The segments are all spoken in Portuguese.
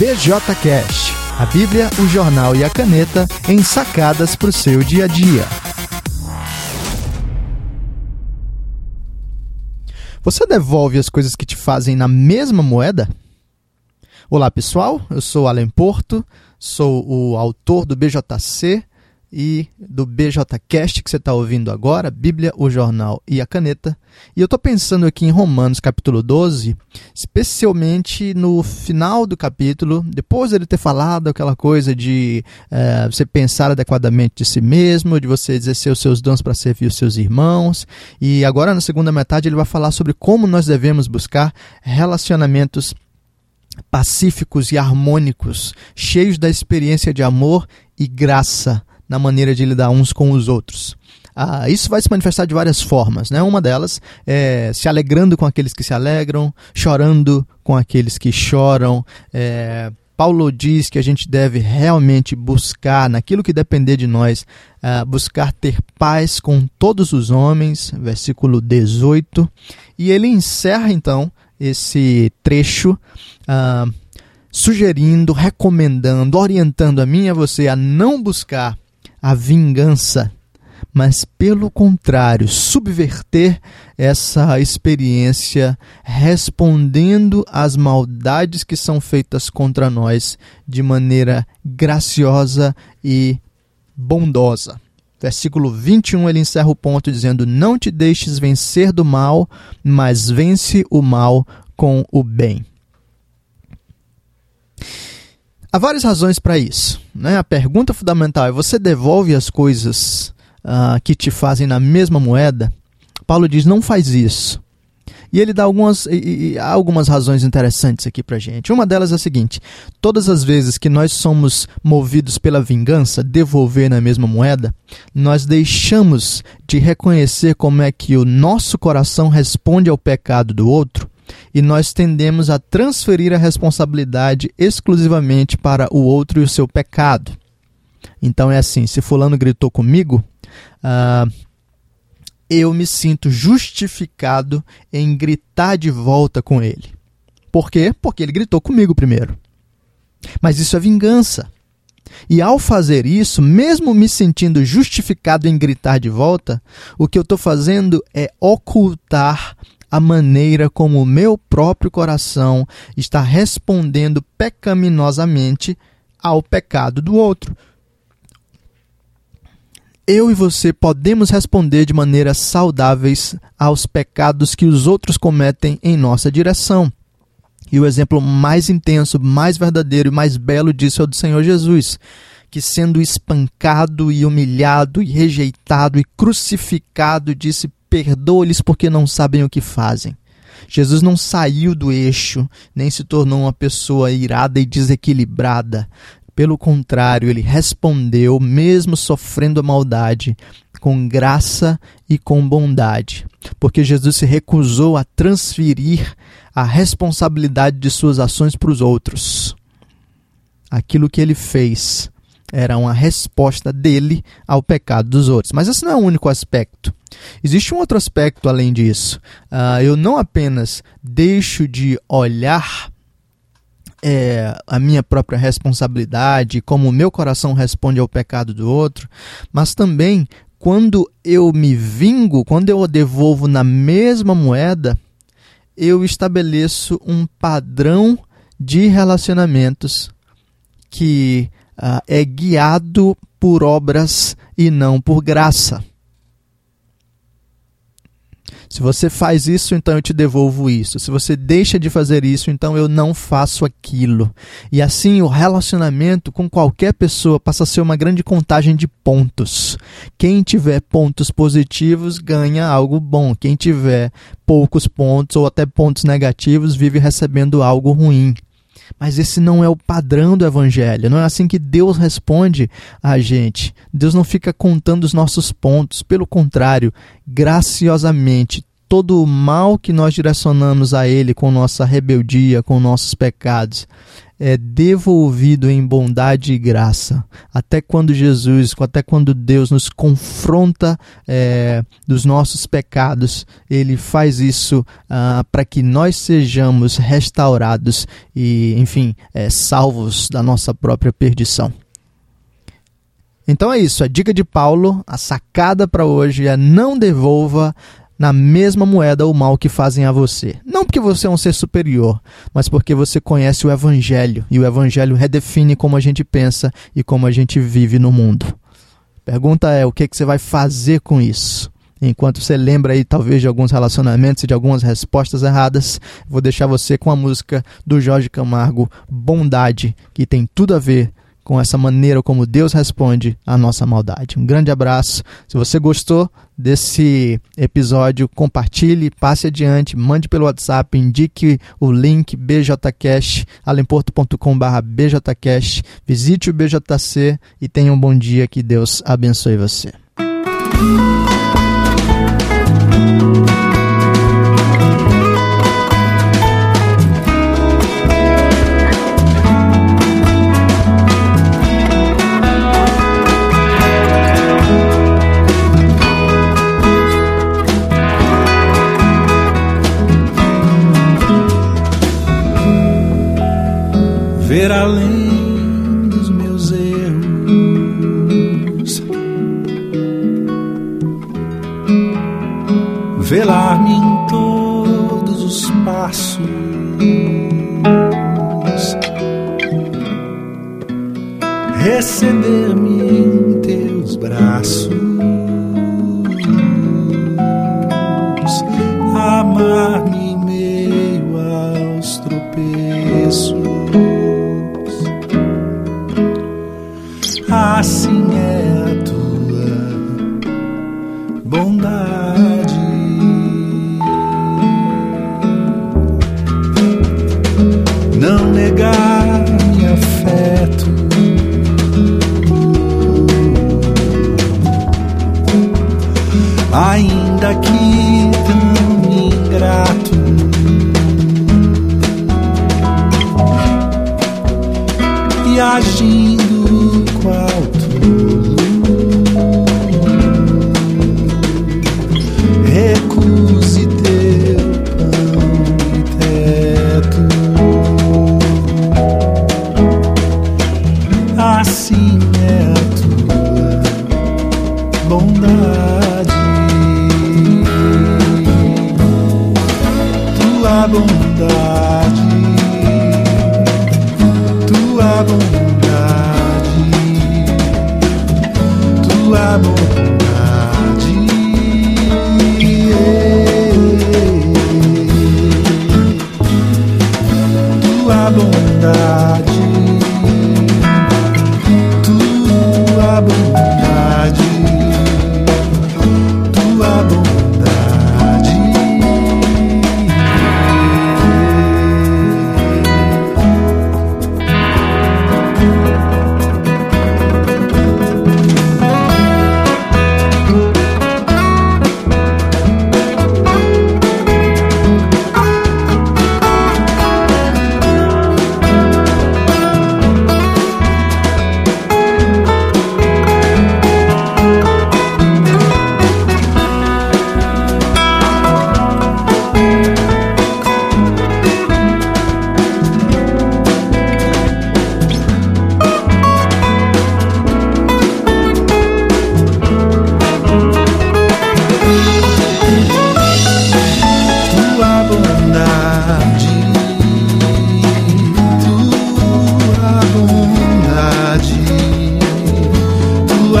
BJCast, a Bíblia, o jornal e a caneta em sacadas para o seu dia a dia. Você devolve as coisas que te fazem na mesma moeda? Olá pessoal, eu sou Alan Porto, sou o autor do BJC e do BJcast que você está ouvindo agora, Bíblia, o Jornal e a Caneta. E eu estou pensando aqui em Romanos capítulo 12, especialmente no final do capítulo, depois dele ter falado aquela coisa de é, você pensar adequadamente de si mesmo, de você exercer os seus dons para servir os seus irmãos. E agora na segunda metade ele vai falar sobre como nós devemos buscar relacionamentos pacíficos e harmônicos, cheios da experiência de amor e graça na maneira de lidar uns com os outros. Ah, isso vai se manifestar de várias formas. Né? Uma delas é se alegrando com aqueles que se alegram, chorando com aqueles que choram. É, Paulo diz que a gente deve realmente buscar, naquilo que depender de nós, uh, buscar ter paz com todos os homens, versículo 18. E ele encerra então esse trecho uh, sugerindo, recomendando, orientando a mim e a você a não buscar a vingança, mas pelo contrário, subverter essa experiência respondendo às maldades que são feitas contra nós de maneira graciosa e bondosa. Versículo 21 ele encerra o ponto dizendo: Não te deixes vencer do mal, mas vence o mal com o bem. Há várias razões para isso. Né? A pergunta fundamental é: você devolve as coisas uh, que te fazem na mesma moeda? Paulo diz: não faz isso. E ele dá algumas, e, e, há algumas razões interessantes aqui para gente. Uma delas é a seguinte: todas as vezes que nós somos movidos pela vingança, devolver na mesma moeda, nós deixamos de reconhecer como é que o nosso coração responde ao pecado do outro e nós tendemos a transferir a responsabilidade exclusivamente para o outro e o seu pecado. Então é assim: se Fulano gritou comigo, uh, eu me sinto justificado em gritar de volta com ele. Por quê? Porque ele gritou comigo primeiro. Mas isso é vingança. E ao fazer isso, mesmo me sentindo justificado em gritar de volta, o que eu estou fazendo é ocultar a maneira como o meu próprio coração está respondendo pecaminosamente ao pecado do outro. Eu e você podemos responder de maneiras saudáveis aos pecados que os outros cometem em nossa direção. E o exemplo mais intenso, mais verdadeiro e mais belo disso é o do Senhor Jesus, que sendo espancado e humilhado e rejeitado e crucificado, disse: perdoa-lhes porque não sabem o que fazem. Jesus não saiu do eixo, nem se tornou uma pessoa irada e desequilibrada. Pelo contrário, ele respondeu, mesmo sofrendo a maldade, com graça e com bondade, porque Jesus se recusou a transferir a responsabilidade de suas ações para os outros. Aquilo que ele fez era uma resposta dele ao pecado dos outros. Mas esse não é o único aspecto. Existe um outro aspecto além disso. Uh, eu não apenas deixo de olhar é, a minha própria responsabilidade, como o meu coração responde ao pecado do outro, mas também quando eu me vingo, quando eu devolvo na mesma moeda, eu estabeleço um padrão de relacionamentos que uh, é guiado por obras e não por graça. Se você faz isso, então eu te devolvo isso. Se você deixa de fazer isso, então eu não faço aquilo. E assim o relacionamento com qualquer pessoa passa a ser uma grande contagem de pontos. Quem tiver pontos positivos ganha algo bom. Quem tiver poucos pontos ou até pontos negativos vive recebendo algo ruim. Mas esse não é o padrão do evangelho, não é assim que Deus responde a gente. Deus não fica contando os nossos pontos, pelo contrário, graciosamente, todo o mal que nós direcionamos a Ele com nossa rebeldia, com nossos pecados, é devolvido em bondade e graça. Até quando Jesus, até quando Deus nos confronta é, dos nossos pecados, Ele faz isso ah, para que nós sejamos restaurados e, enfim, é, salvos da nossa própria perdição. Então é isso, a dica de Paulo, a sacada para hoje é não devolva na mesma moeda o mal que fazem a você. Não porque você é um ser superior, mas porque você conhece o Evangelho e o Evangelho redefine como a gente pensa e como a gente vive no mundo. Pergunta é: o que, que você vai fazer com isso? Enquanto você lembra aí, talvez, de alguns relacionamentos e de algumas respostas erradas, vou deixar você com a música do Jorge Camargo, Bondade, que tem tudo a ver com essa maneira como Deus responde à nossa maldade. Um grande abraço. Se você gostou desse episódio, compartilhe, passe adiante, mande pelo WhatsApp, indique o link bjcast, alemporto.com.br bjcast, visite o BJC e tenha um bom dia, que Deus abençoe você. Ver além dos meus erros, velar-me em todos os passos, receber-me Não negar-me afeto. Ainda que tão ingrato. E agindo Assim é a tua bondade, tua bondade, tua bondade, tua bondade. bondade.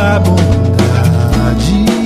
A bondade.